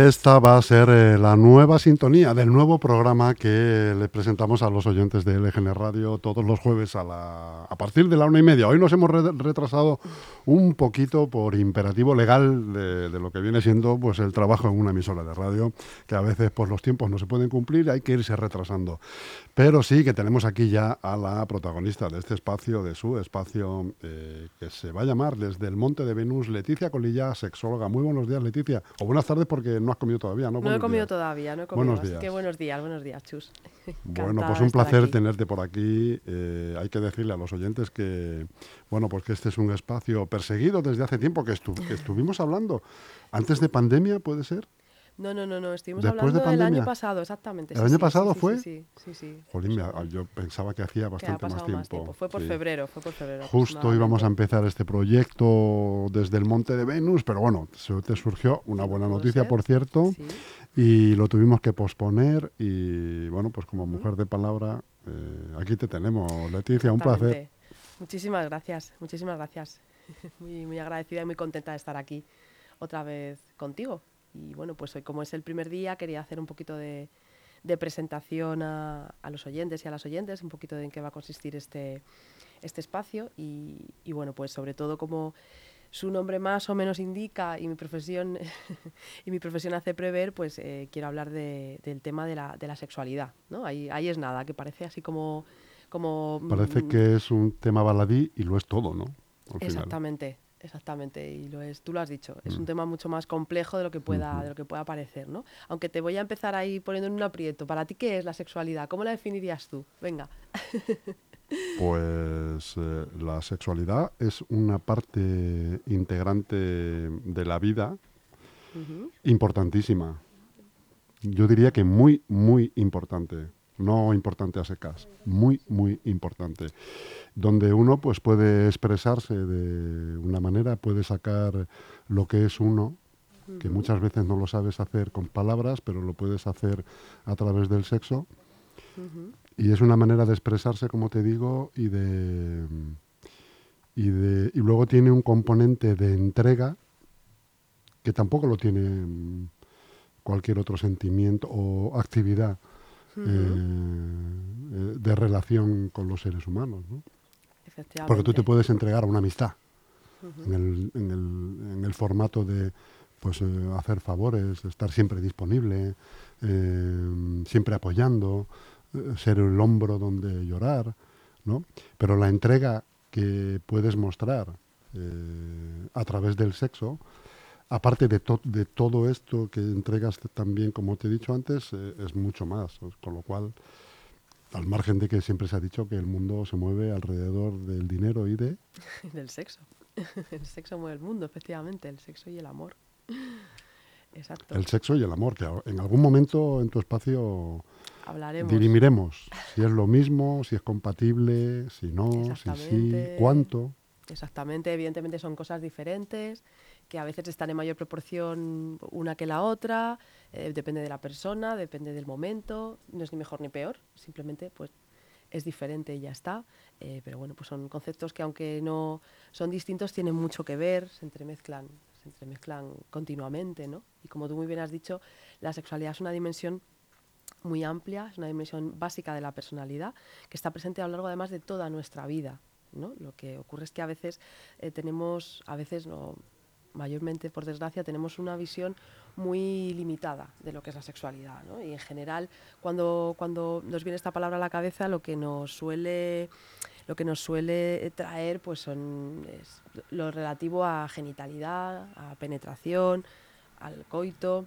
Y esta va a ser eh, la nueva sintonía del nuevo programa que le presentamos a los oyentes de LGN Radio todos los jueves a, partir de la una y media. Hoy nos hemos retrasado un poquito por imperativo legal de, lo que viene siendo pues el trabajo en una emisora de radio, que a veces pues los tiempos no se pueden cumplir hay que irse retrasando. Pero sí que tenemos aquí ya a la protagonista de este espacio, de su espacio, eh, que se va a llamar Desde el Monte de Venus, Leticia Colilla, sexóloga. Muy buenos días, Leticia. O buenas tardes porque no has comido todavía, ¿no? No he comido todavía, no he comido. Buenos días. Qué buenos días, buenos días, Chus. bueno, pues un placer tenerte por aquí. Eh, hay que decirle a los oyentes que, bueno, pues que este es un espacio perseguido desde hace tiempo, que, que estuvimos hablando. Antes de pandemia, ¿puede ser? No, no, no, no. estuvimos hablando del año pasado, exactamente. ¿El año pasado fue? Sí, sí, sí. Jolín, yo pensaba que hacía bastante más tiempo. Fue por febrero, fue por febrero. Justo íbamos a empezar este proyecto desde el Monte de Venus, pero bueno, se te surgió una buena noticia, por cierto, y lo tuvimos que posponer y bueno, pues como mujer de palabra, eh, aquí te tenemos, Leticia, un placer. Muchísimas gracias, muchísimas gracias. Muy, muy agradecida y muy contenta de estar aquí otra vez contigo. Y bueno, pues hoy como es el primer día quería hacer un poquito de, presentación a, los oyentes y a las oyentes, un poquito de en qué va a consistir este, este espacio y, bueno, pues sobre todo como su nombre más o menos indica y mi profesión y mi profesión hace prever, pues eh, quiero hablar del tema de la, de la sexualidad, ¿no? Ahí, ahí es nada, que parece así como... como parece mm, que es un tema baladí y lo es todo, ¿no? exactamente. Exactamente, y lo es, tú lo has dicho, es un mm. tema mucho más complejo de lo que pueda, de lo que pueda parecer, ¿no? Aunque te voy a empezar ahí poniendo en un aprieto. ¿Para ti qué es la sexualidad? ¿Cómo la definirías tú? Venga. Pues eh, la sexualidad es una parte integrante de la vida importantísima. Yo diría que muy, muy importante. No importante a secas, muy, muy importante donde uno pues puede expresarse de una manera, puede sacar lo que es uno, que muchas veces no lo sabes hacer con palabras, pero lo puedes hacer a través del sexo. Y es una manera de expresarse, como te digo, y de, y de y luego tiene un componente de entrega que tampoco lo tiene cualquier otro sentimiento o actividad eh, eh, de relación con los seres humanos. ¿no? Porque tú te puedes entregar a una amistad en, el, en, el, en, el, formato de pues, eh, hacer favores, estar siempre disponible, eh, siempre apoyando, ser el hombro donde llorar, ¿no? Pero la entrega que puedes mostrar a través del sexo, aparte de, de, todo esto que entregas también, como te he dicho antes, es mucho más. Con lo cual, al margen de que siempre se ha dicho que el mundo se mueve alrededor del dinero y de... del sexo. El sexo mueve el mundo, efectivamente, el sexo y el amor. Exacto. El sexo y el amor, que en algún momento en tu espacio Hablaremos. dirimiremos si es lo mismo, si es compatible, si no, si sí, cuánto. Exactamente, evidentemente son cosas diferentes que a veces están en mayor proporción una que la otra, eh, depende de la persona, depende del momento, no es ni mejor ni peor, simplemente pues es diferente y ya está. Eh, pero bueno, pues son conceptos que aunque no son distintos, tienen mucho que ver, se entremezclan, se entremezclan continuamente, ¿no? Y como tú muy bien has dicho, la sexualidad es una dimensión muy amplia, es una dimensión básica de la personalidad, que está presente a lo largo además de toda nuestra vida. ¿no? Lo que ocurre es que a veces eh, tenemos, a veces no, mayormente por desgracia, tenemos una visión muy limitada de lo que es la sexualidad. Y en general, cuando, cuando nos viene esta palabra a la cabeza, lo que nos suele lo que nos suele traer pues son lo relativo a genitalidad, a penetración, al coito,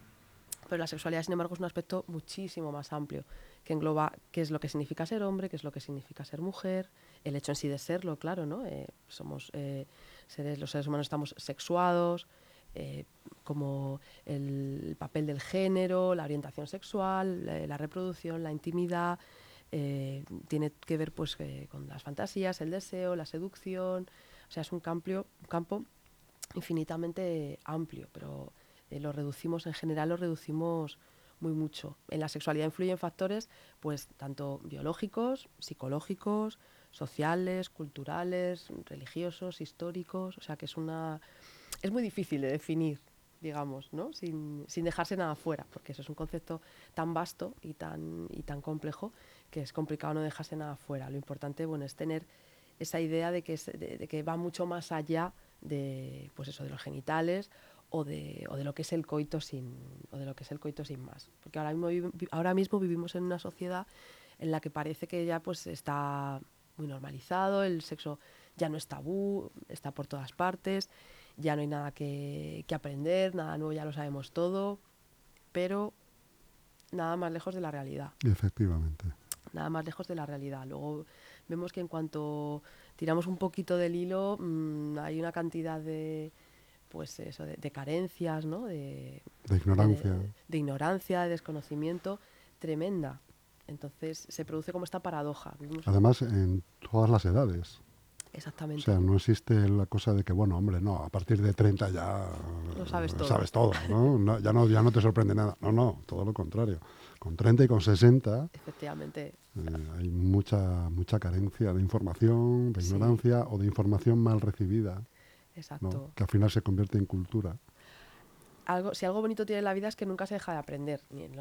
pero la sexualidad, sin embargo, es un aspecto muchísimo más amplio, que engloba qué es lo que significa ser hombre, qué es lo que significa ser mujer, el hecho en sí de serlo, claro, ¿no? Eh, somos eh, seres, los seres humanos estamos sexuados, eh, como el papel del género, la orientación sexual, la, reproducción, la intimidad, tiene que ver pues con las fantasías, el deseo, la seducción, o sea, es un campo, campo infinitamente amplio, pero lo reducimos, en general lo reducimos muy mucho. En la sexualidad influyen factores pues tanto biológicos, psicológicos, sociales, culturales, religiosos, históricos, o sea que es una es muy difícil de definir, digamos, ¿no? Sin, sin, dejarse nada fuera, porque eso es un concepto tan vasto y tan, y tan complejo que es complicado no dejarse nada fuera. Lo importante bueno, es tener esa idea de que, de, que va mucho más allá de, pues eso, de los genitales o de, o de, lo que es el coito sin o de lo que es el coito sin más porque ahora mismo ahora mismo vivimos en una sociedad en la que parece que ya pues está muy normalizado el sexo ya no es tabú está por todas partes ya no hay nada que, que aprender nada nuevo ya lo sabemos todo pero nada más lejos de la realidad efectivamente nada más lejos de la realidad luego vemos que en cuanto tiramos un poquito del hilo mmm, hay una cantidad de pues eso, de, de carencias, ¿no? De, de ignorancia. De, de, ignorancia, de desconocimiento tremenda. Entonces se produce como esta paradoja. Vivimos Además, en todas las edades. Exactamente. O sea, no existe la cosa de que, bueno, hombre, no, a partir de 30 ya lo sabes todo, sabes todo ¿no? no, ya, no ya no te sorprende nada. No, no, todo lo contrario. Con 30 y con 60 Efectivamente. Eh, hay mucha, mucha carencia de información, de ignorancia o de información mal recibida. Exacto. ¿no? Que al final se convierte en cultura. Algo, si algo bonito tiene la vida es que nunca se deja de aprender, ni en,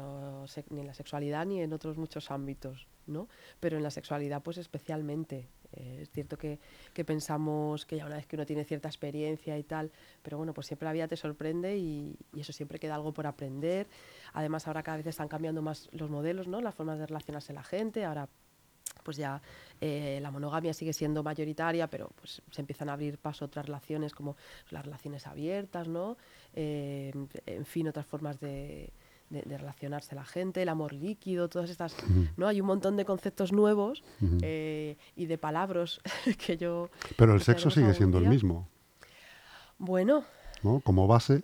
ni en la sexualidad ni en otros muchos ámbitos, ¿no? Pero en la sexualidad, pues especialmente. Eh, es cierto que, que, pensamos que ya una vez que uno tiene cierta experiencia y tal, pero bueno, pues siempre la vida te sorprende y, y, eso siempre queda algo por aprender. Además, ahora cada vez están cambiando más los modelos, ¿no? Las formas de relacionarse la gente. Ahora pues ya eh, la monogamia sigue siendo mayoritaria, pero pues se empiezan a abrir paso otras relaciones como las relaciones abiertas, ¿no? Eh, en fin, otras formas de, de, de, relacionarse la gente, el amor líquido, todas estas, uh -huh. ¿no? Hay un montón de conceptos nuevos uh -huh. eh, y de palabras que yo... Pero el sexo sigue siendo día. el mismo. Bueno. ¿No? Como base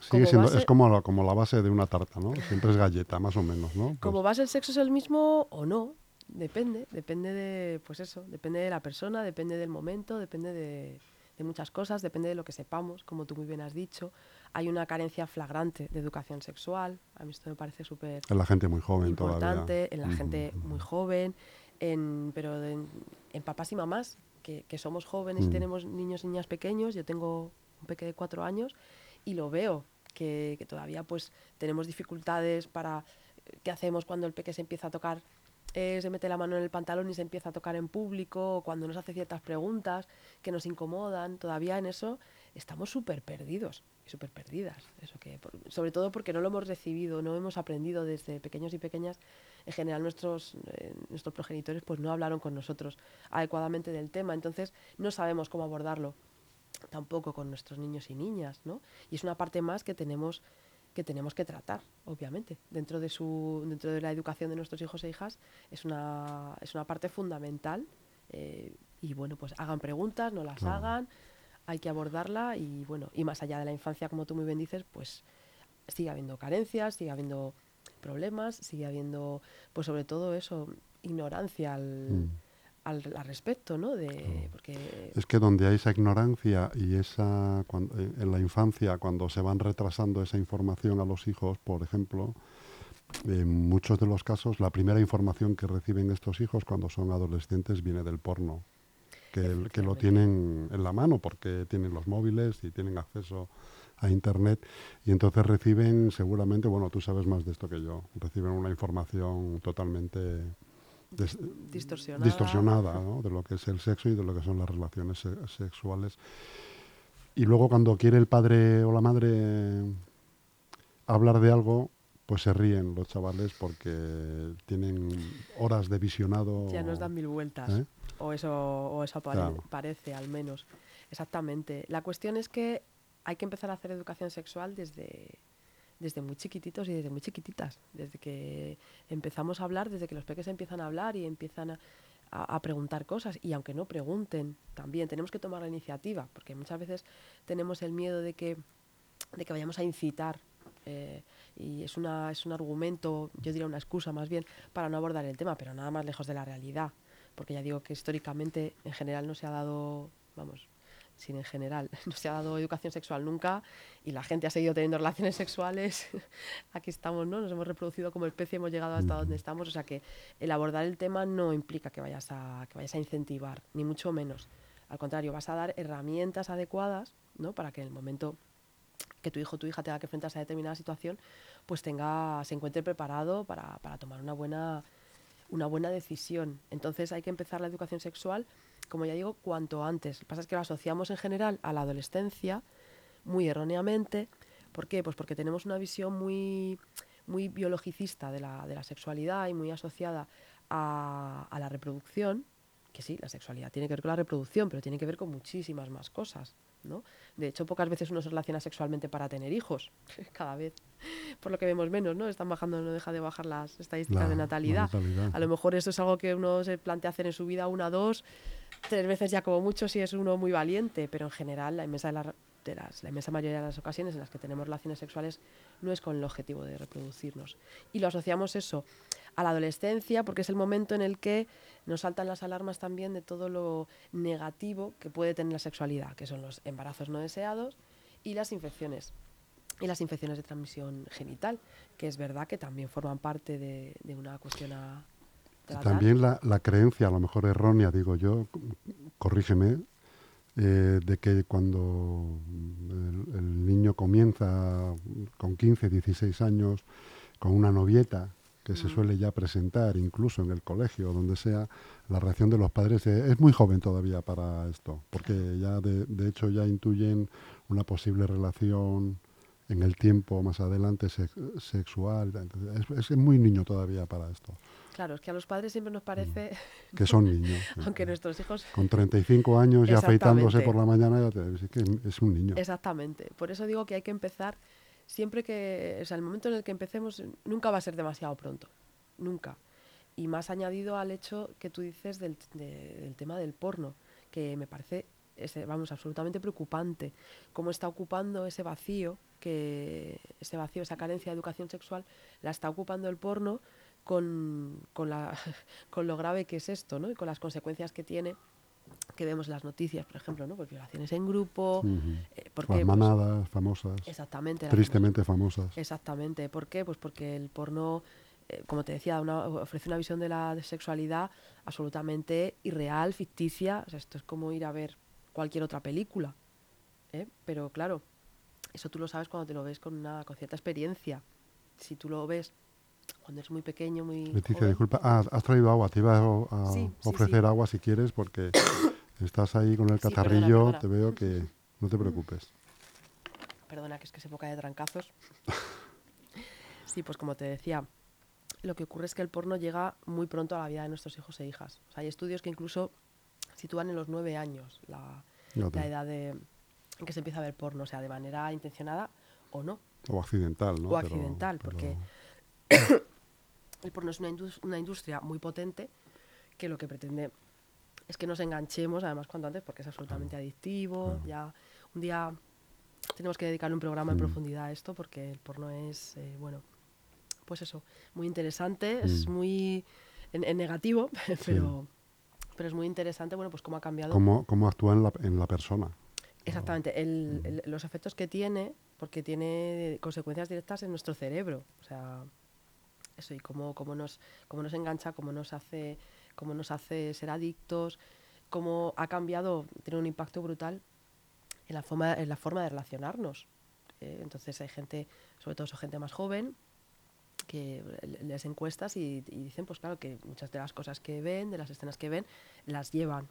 Sigue como siendo, base, es como la, como la base de una tarta, ¿no? Siempre es galleta, más o menos, ¿no? Pues, como base el sexo es el mismo o no, Depende, depende de, pues eso, depende de la persona, depende del momento, depende de, de, muchas cosas, depende de lo que sepamos, como tú muy bien has dicho. Hay una carencia flagrante de educación sexual, a mí esto me parece súper En la gente muy joven importante, todavía. en la gente mm. muy joven, en, pero en, en, papás y mamás, que, que somos jóvenes mm. y tenemos niños y niñas pequeños, yo tengo un peque de cuatro años y lo veo, que, que todavía pues tenemos dificultades para qué hacemos cuando el peque se empieza a tocar eh, se mete la mano en el pantalón y se empieza a tocar en público, o cuando nos hace ciertas preguntas que nos incomodan, todavía en eso estamos súper perdidos y súper perdidas. Eso que, sobre todo porque no lo hemos recibido, no hemos aprendido desde pequeños y pequeñas. En general nuestros, eh, nuestros progenitores pues no hablaron con nosotros adecuadamente del tema, entonces no sabemos cómo abordarlo tampoco con nuestros niños y niñas, ¿no? Y es una parte más que tenemos que tenemos que tratar, obviamente. Dentro de, su, dentro de la educación de nuestros hijos e hijas es una, es una parte fundamental. Eh, y bueno, pues hagan preguntas, no las hagan, hay que abordarla y bueno, y más allá de la infancia, como tú muy bien dices, pues sigue habiendo carencias, sigue habiendo problemas, sigue habiendo, pues sobre todo eso, ignorancia al... Mm al, al, respecto, ¿no? De, porque... Es que donde hay esa ignorancia y esa cuando, en la infancia, cuando se van retrasando esa información a los hijos, por ejemplo, en muchos de los casos la primera información que reciben estos hijos cuando son adolescentes viene del porno, que, que lo tienen en la mano porque tienen los móviles y tienen acceso a internet. Y entonces reciben seguramente, bueno, tú sabes más de esto que yo, reciben una información totalmente des, distorsionada, distorsionada ¿no? de lo que es el sexo y de lo que son las relaciones se sexuales. Y luego cuando quiere el padre o la madre hablar de algo, pues se ríen los chavales porque tienen horas de visionado. Ya nos dan mil vueltas. ¿eh? O eso, o eso pare claro. parece, al menos. Exactamente. La cuestión es que hay que empezar a hacer educación sexual desde, desde muy chiquititos y desde muy chiquititas, desde que empezamos a hablar, desde que los peques empiezan a hablar y empiezan a, a, preguntar cosas. Y aunque no pregunten también tenemos que tomar la iniciativa porque muchas veces tenemos el miedo de que, de que vayamos a incitar eh, y es, una, es un argumento, yo diría una excusa más bien para no abordar el tema, pero nada más lejos de la realidad porque ya digo que históricamente en general no se ha dado, vamos, sin en general no se ha dado educación sexual nunca y la gente ha seguido teniendo relaciones sexuales. Aquí estamos, ¿no? Nos hemos reproducido como especie, hemos llegado hasta donde estamos. O sea que el abordar el tema no implica que vayas a, que vayas a incentivar, ni mucho menos. Al contrario, vas a dar herramientas adecuadas, ¿no? Para que en el momento que tu hijo o tu hija tenga que enfrentarse a determinada situación, pues tenga, se encuentre preparado para, para tomar una buena, una buena decisión. Entonces hay que empezar la educación sexual, como ya digo, cuanto antes. Lo que pasa es que lo asociamos en general a la adolescencia, muy erróneamente. ¿Por qué? Pues porque tenemos una visión muy, muy biologicista de la, de la sexualidad y muy asociada a, a la reproducción, que sí, la sexualidad tiene que ver con la reproducción, pero tiene que ver con muchísimas más cosas. ¿no? De hecho, pocas veces uno se relaciona sexualmente para tener hijos, cada vez, por lo que vemos menos, ¿no? Están bajando, no deja de bajar las estadísticas La- de natalidad. natalidad. A lo mejor eso es algo que uno se plantea hacer en su vida una, dos, tres veces ya como mucho si es uno muy valiente, pero en general la inmensa, de la- la inmensa mayoría de las ocasiones en las que tenemos relaciones sexuales no es con el objetivo de reproducirnos. Y lo asociamos eso a la adolescencia porque es el momento en el que nos saltan las alarmas también de todo lo negativo que puede tener la sexualidad, que son los embarazos no deseados y las infecciones. Y las infecciones de transmisión genital, que es verdad que también forman parte de, una cuestión a tratar. También la, la creencia, a lo mejor errónea, digo yo, corrígeme, eh, de que cuando el, el niño comienza con 15, 16 años con una novieta, que se Mm. suele ya presentar incluso en el colegio o donde sea, la reacción de los padres es muy joven todavía para esto, porque ya de, de hecho ya intuyen una posible relación en el tiempo más adelante sex- sexual. Es, es muy niño todavía para esto, Claro, es que a los padres siempre nos parece, que son niños. aunque nuestros hijos Con 35 años ya afeitándose por la mañana, ya te- es, que es un niño. Exactamente. Por eso digo que hay que empezar siempre que, o sea, el momento en el que empecemos nunca va a ser demasiado pronto, nunca. Y más añadido al hecho que tú dices del, de- del tema del porno, que me parece, ese, vamos, absolutamente preocupante. Cómo está ocupando ese vacío, que ese vacío, esa carencia de educación sexual, la está ocupando el porno con, con, la, con lo grave que es esto, ¿no? Y con las consecuencias que tiene que vemos en las noticias, por ejemplo, ¿no? Pues violaciones en grupo, Ujú. eh, ¿por Las qué? Pues, manadas famosas, exactamente. tristemente famosas. famosas- Exactamente. ¿Por qué? Pues porque el porno, eh, como te decía, una- ofrece una visión de la sexualidad absolutamente irreal, ficticia. O sea, esto es como ir a ver cualquier otra película. ¿eh? Pero claro, eso tú lo sabes cuando te lo ves con, una, con cierta experiencia. Si tú lo ves cuando eres muy pequeño, muy... Leticia, joven, disculpa, ah, has traído agua, te iba a, a Sí, sí, ofrecer sí. agua si quieres, porque estás ahí con el catarrillo, perdona. te veo que no te preocupes. Perdona, que es que es época de trancazos. sí, pues como te decía, lo que ocurre es que el porno llega muy pronto a la vida de nuestros hijos e hijas. O sea, hay estudios que incluso sitúan en los nueve años la, la edad de, en que se empieza a ver porno, o sea, de manera intencionada o no. O accidental, ¿no? O accidental, pero- porque el porno es una, indus- una industria muy potente que lo que pretende es que nos enganchemos, además cuanto antes, porque es absolutamente adictivo. Ya un día tenemos que dedicarle un programa en Mm. profundidad a esto, porque el porno es, eh, bueno, pues eso, muy interesante, es Mm. muy en, en negativo, pero, pero es muy interesante, bueno, pues cómo ha cambiado ¿Cómo, cómo actúa en la, en la persona? Exactamente, el- el- los efectos que tiene, porque tiene consecuencias directas en nuestro cerebro. O sea, eso, y cómo, cómo, nos, cómo nos engancha, cómo nos hace, cómo nos hace ser adictos, cómo ha cambiado, tiene un impacto brutal en la forma, en la forma de relacionarnos. Eh, entonces hay gente, sobre todo eso, gente más joven, que le- les encuestas y dicen, pues claro, que muchas de las cosas que ven, de las escenas que ven, las llevan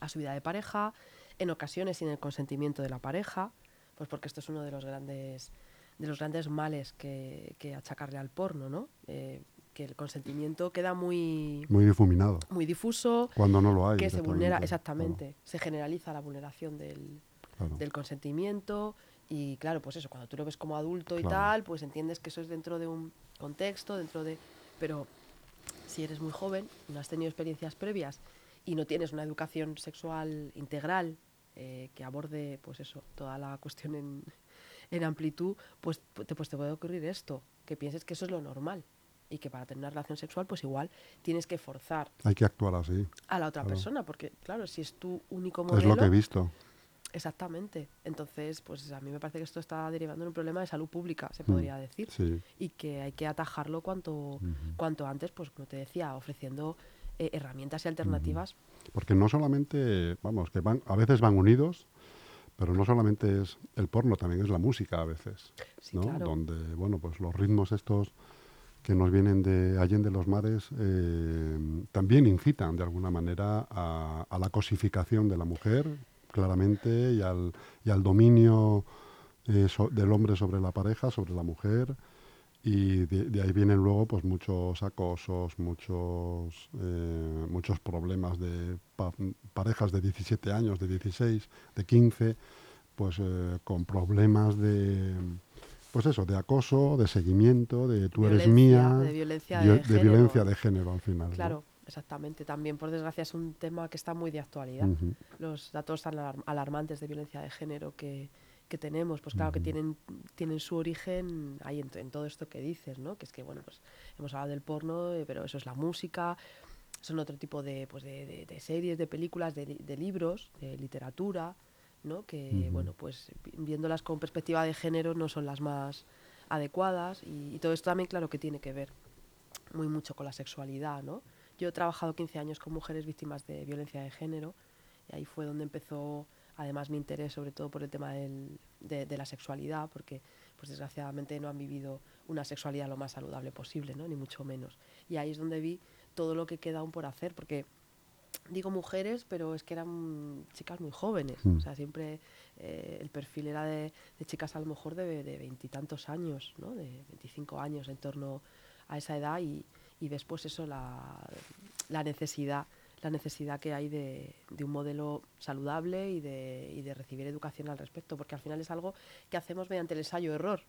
a su vida de pareja, en ocasiones sin el consentimiento de la pareja, pues porque esto es uno de los grandes, de los grandes males que, que achacarle al porno, ¿no? Eh, que el consentimiento queda muy, Muy difuminado, muy difuso, cuando no lo hay. que se vulnera, Claro, exactamente, se generaliza la vulneración del, claro. del consentimiento y claro, pues eso, cuando tú lo ves como adulto y tal, pues entiendes que eso es dentro de un contexto, dentro de... Pero si eres muy joven, no has tenido experiencias previas y no tienes una educación sexual integral eh, que aborde, pues eso, toda la cuestión en, en amplitud, pues te, pues te puede ocurrir esto, que pienses que eso es lo normal y que para tener una relación sexual, pues igual tienes que forzar Hay que actuar así. a la otra Claro. persona, porque claro, si es tu único Es modelo... lo que he visto. Exactamente. Entonces, pues a mí me parece que esto está derivando en un problema de salud pública, se podría decir, Mm, Sí. y que hay que atajarlo cuanto, cuanto antes, pues como te decía, ofreciendo eh, herramientas y alternativas. Porque no solamente, vamos, que van, a veces van unidos, Pero no solamente es el porno, también es la música a veces, Sí, ¿no? claro. Donde, bueno, pues los ritmos estos que nos vienen de Allende los mares eh, también incitan de alguna manera a, a la cosificación de la mujer, claramente, y al, y al dominio eh, so- del hombre sobre la pareja, sobre la mujer. Y de, de ahí vienen luego pues muchos acosos, muchos, eh, muchos problemas de pa- parejas de 17 años, de 16, de 15, pues eh, con problemas de, pues eso, de acoso, de seguimiento, de tú eres mía, de violencia vio- de género. violencia de género al final. ¿no? Claro, exactamente. También, por desgracia, es un tema que está muy de actualidad. Los datos tan alar- alarmantes de violencia de género que, que tenemos, pues claro que tienen, tienen su origen ahí en, en todo esto que dices, ¿no? Que es que, bueno, pues hemos hablado del porno, eh, pero eso es la música, son otro tipo de, pues de, de- de series, de películas, de, de libros, de literatura, ¿no? Que, bueno, pues vi- viéndolas con perspectiva de género no son las más adecuadas y, y todo esto también, claro, que tiene que ver muy mucho con la sexualidad, ¿no? Yo he trabajado 15 años con mujeres víctimas de violencia de género y ahí fue donde empezó además mi interés sobre todo por el tema del- de, de la sexualidad porque pues desgraciadamente no han vivido una sexualidad lo más saludable posible, ¿no? Ni mucho menos. Y ahí es donde vi todo lo que queda aún por hacer porque digo mujeres, pero es que eran chicas muy jóvenes. Mm. O sea, siempre eh, el perfil era de, de chicas a lo mejor de de veintitantos años, ¿no? De 25 años en torno a esa edad y, y después eso, la, la necesidad la necesidad que hay de, de un modelo saludable y de, y de recibir educación al respecto, porque al final es algo que hacemos mediante el ensayo-error,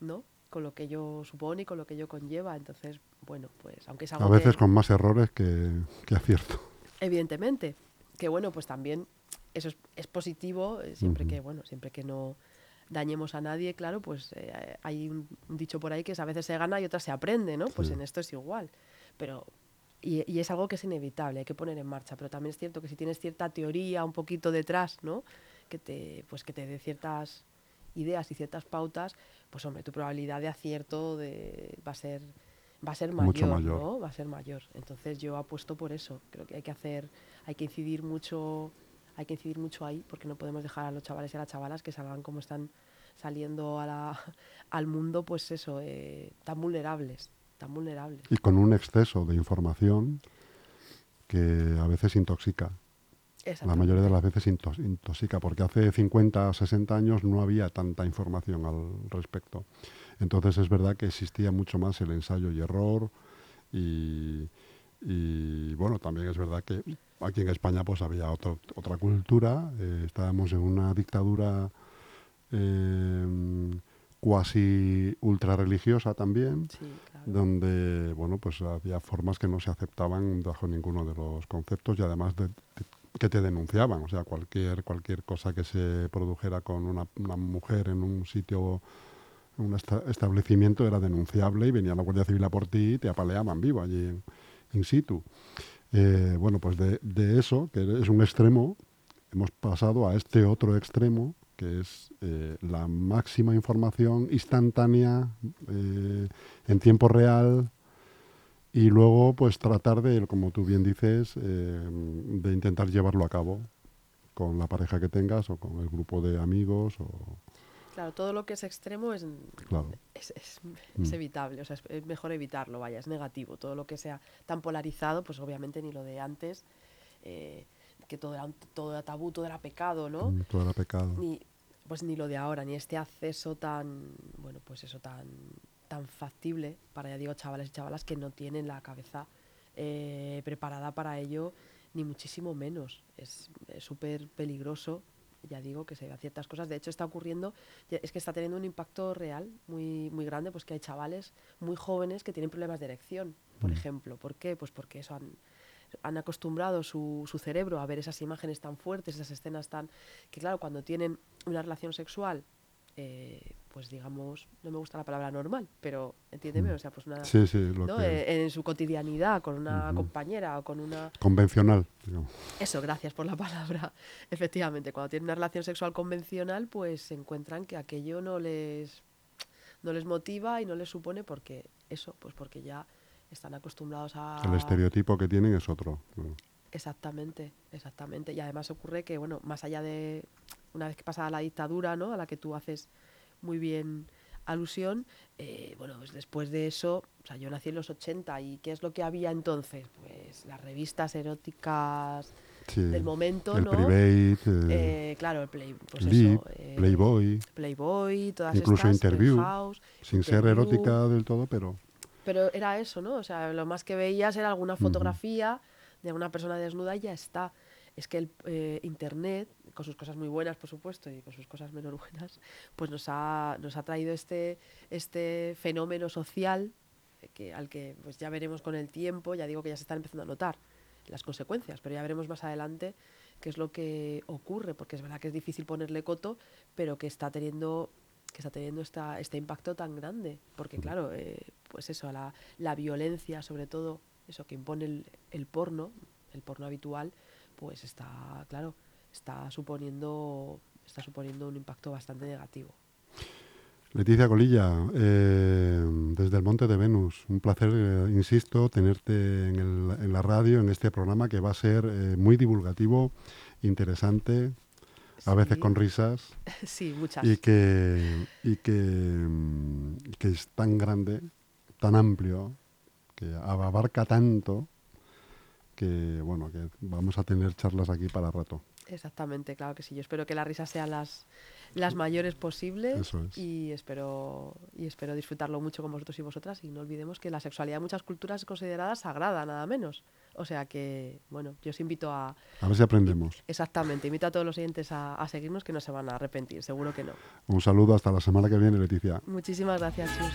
¿no? Con lo que ello supone y con lo que ello conlleva. Entonces, bueno, pues aunque es algo A veces que- con más errores que, que acierto. Evidentemente, que bueno, pues también eso es, es positivo, eh, siempre que, bueno, siempre que no dañemos a nadie, claro, pues eh, hay un, un dicho por ahí que es a veces se gana y otras se aprende, ¿no? Pues Sí. en esto es igual. Pero, y, y es algo que es inevitable, hay que poner en marcha, pero también es cierto que si tienes cierta teoría un poquito detrás, ¿no? Que te, pues que te dé ciertas ideas y ciertas pautas, pues hombre, tu probabilidad de acierto de, va a ser va a ser mayor, Mucho mayor. ¿no? Va a ser mayor. Entonces yo apuesto por eso. Creo que hay que hacer, hay que incidir mucho, hay que incidir mucho ahí, porque no podemos dejar a los chavales y a las chavalas que salgan como están saliendo a la- al mundo, pues eso, eh, tan vulnerables, tan vulnerables. Y con un exceso de información que a veces intoxica. La mayoría de las veces intos- intoxica, porque hace 50, 60 años no había tanta información al respecto. Entonces es verdad que existía mucho más el ensayo y error y, y, bueno, también es verdad que aquí en España pues había otro- otra cultura, eh, estábamos en una dictadura eh, cuasi ultra religiosa también, Sí, claro. donde bueno pues había formas que no se aceptaban bajo ninguno de los conceptos y además de, de- que te denunciaban o sea cualquier cualquier cosa que se produjera con una, una mujer en un sitio en un esta- establecimiento era denunciable y venía la Guardia Civil a por ti y te apaleaban vivo allí en, in situ Eh, bueno pues de, de eso que es un extremo hemos pasado a este otro extremo que es eh, la máxima información instantánea eh, en tiempo real y luego pues tratar de, como tú bien dices, eh, de intentar llevarlo a cabo con la pareja que tengas o con el grupo de amigos o Claro, todo lo que es extremo es, claro. es, es- es Mm. evitable, o sea, es, es mejor evitarlo, vaya, es negativo. Todo lo que sea tan polarizado, pues obviamente ni lo de antes, eh, que todo era, todo era tabú, todo era pecado, ¿no? Mm, Todo era pecado. Ni, pues ni lo de ahora, ni este acceso tan, bueno, pues eso, tan, tan factible para, ya digo, chavales y chavalas que no tienen la cabeza eh, preparada para ello, ni muchísimo menos. Es súper peligroso, ya digo, que se vean ciertas cosas. De hecho, está ocurriendo, es que está teniendo un impacto real muy, muy grande, pues que hay chavales muy jóvenes que tienen problemas de erección, por Mm. ejemplo. ¿Por qué? Pues porque eso han, han acostumbrado su, su cerebro a ver esas imágenes tan fuertes, esas escenas tan... que claro, cuando tienen una relación sexual, eh, pues digamos, no me gusta la palabra normal, pero entiéndeme, Mm. o sea, pues una... Sí, sí, lo ¿no? Eh, en su cotidianidad, con una compañera o con una... convencional. digamos. Eso, gracias por la palabra. Efectivamente, cuando tienen una relación sexual convencional, pues se encuentran que aquello no les, no les motiva y no les supone porque eso, pues porque ya están acostumbrados a... El estereotipo que tienen es otro. Exactamente, exactamente. Y además ocurre que, bueno, más allá de una vez que pasada la dictadura, ¿no? A la que tú haces muy bien alusión, eh, bueno, pues después de eso, o sea, yo nací en los 80 y ¿qué es lo que había entonces? Pues las revistas eróticas del momento, el ¿no? Private, eh, claro, el play, pues eso, eh, Playboy, Playboy, todas incluso estas, Interview, House, sin ser erótica del todo, pero Pero era eso, ¿no? O sea, lo más que veías era alguna fotografía de alguna persona desnuda y ya está. Es que el eh, Internet, con sus cosas muy buenas, por supuesto, y con sus cosas menos buenas, pues nos ha, nos ha traído este, este fenómeno social eh, que, al que pues ya veremos con el tiempo, ya digo que ya se están empezando a notar las consecuencias, pero ya veremos más adelante qué es lo que ocurre, porque es verdad que es difícil ponerle coto, pero que está teniendo que está teniendo esta, este impacto tan grande. Porque claro, eh, pues eso, la, la violencia, sobre todo, eso que impone el, el porno, el porno habitual, pues está, claro, está suponiendo, está suponiendo un impacto bastante negativo. Leticia Colilla, eh, desde el Monte de Venus, un placer, eh, insisto, tenerte en, el- en la radio, en este programa que va a ser muy divulgativo, interesante, a veces con risas, Sí, muchas. y que, y que, mm, que es tan grande, tan amplio, que abarca tanto, que bueno, que vamos a tener charlas aquí para rato. Exactamente, claro que sí. Yo espero que las risas sean las, las mayores posibles Eso es. y espero y espero disfrutarlo mucho con vosotros y vosotras y no olvidemos que la sexualidad en muchas culturas es considerada sagrada, nada menos. O sea que, bueno, yo os invito a... A ver si aprendemos. Exactamente, invito a todos los oyentes a, a seguirnos que no se van a arrepentir, seguro que no. Un saludo hasta la semana que viene, Leticia. Muchísimas gracias, Chus.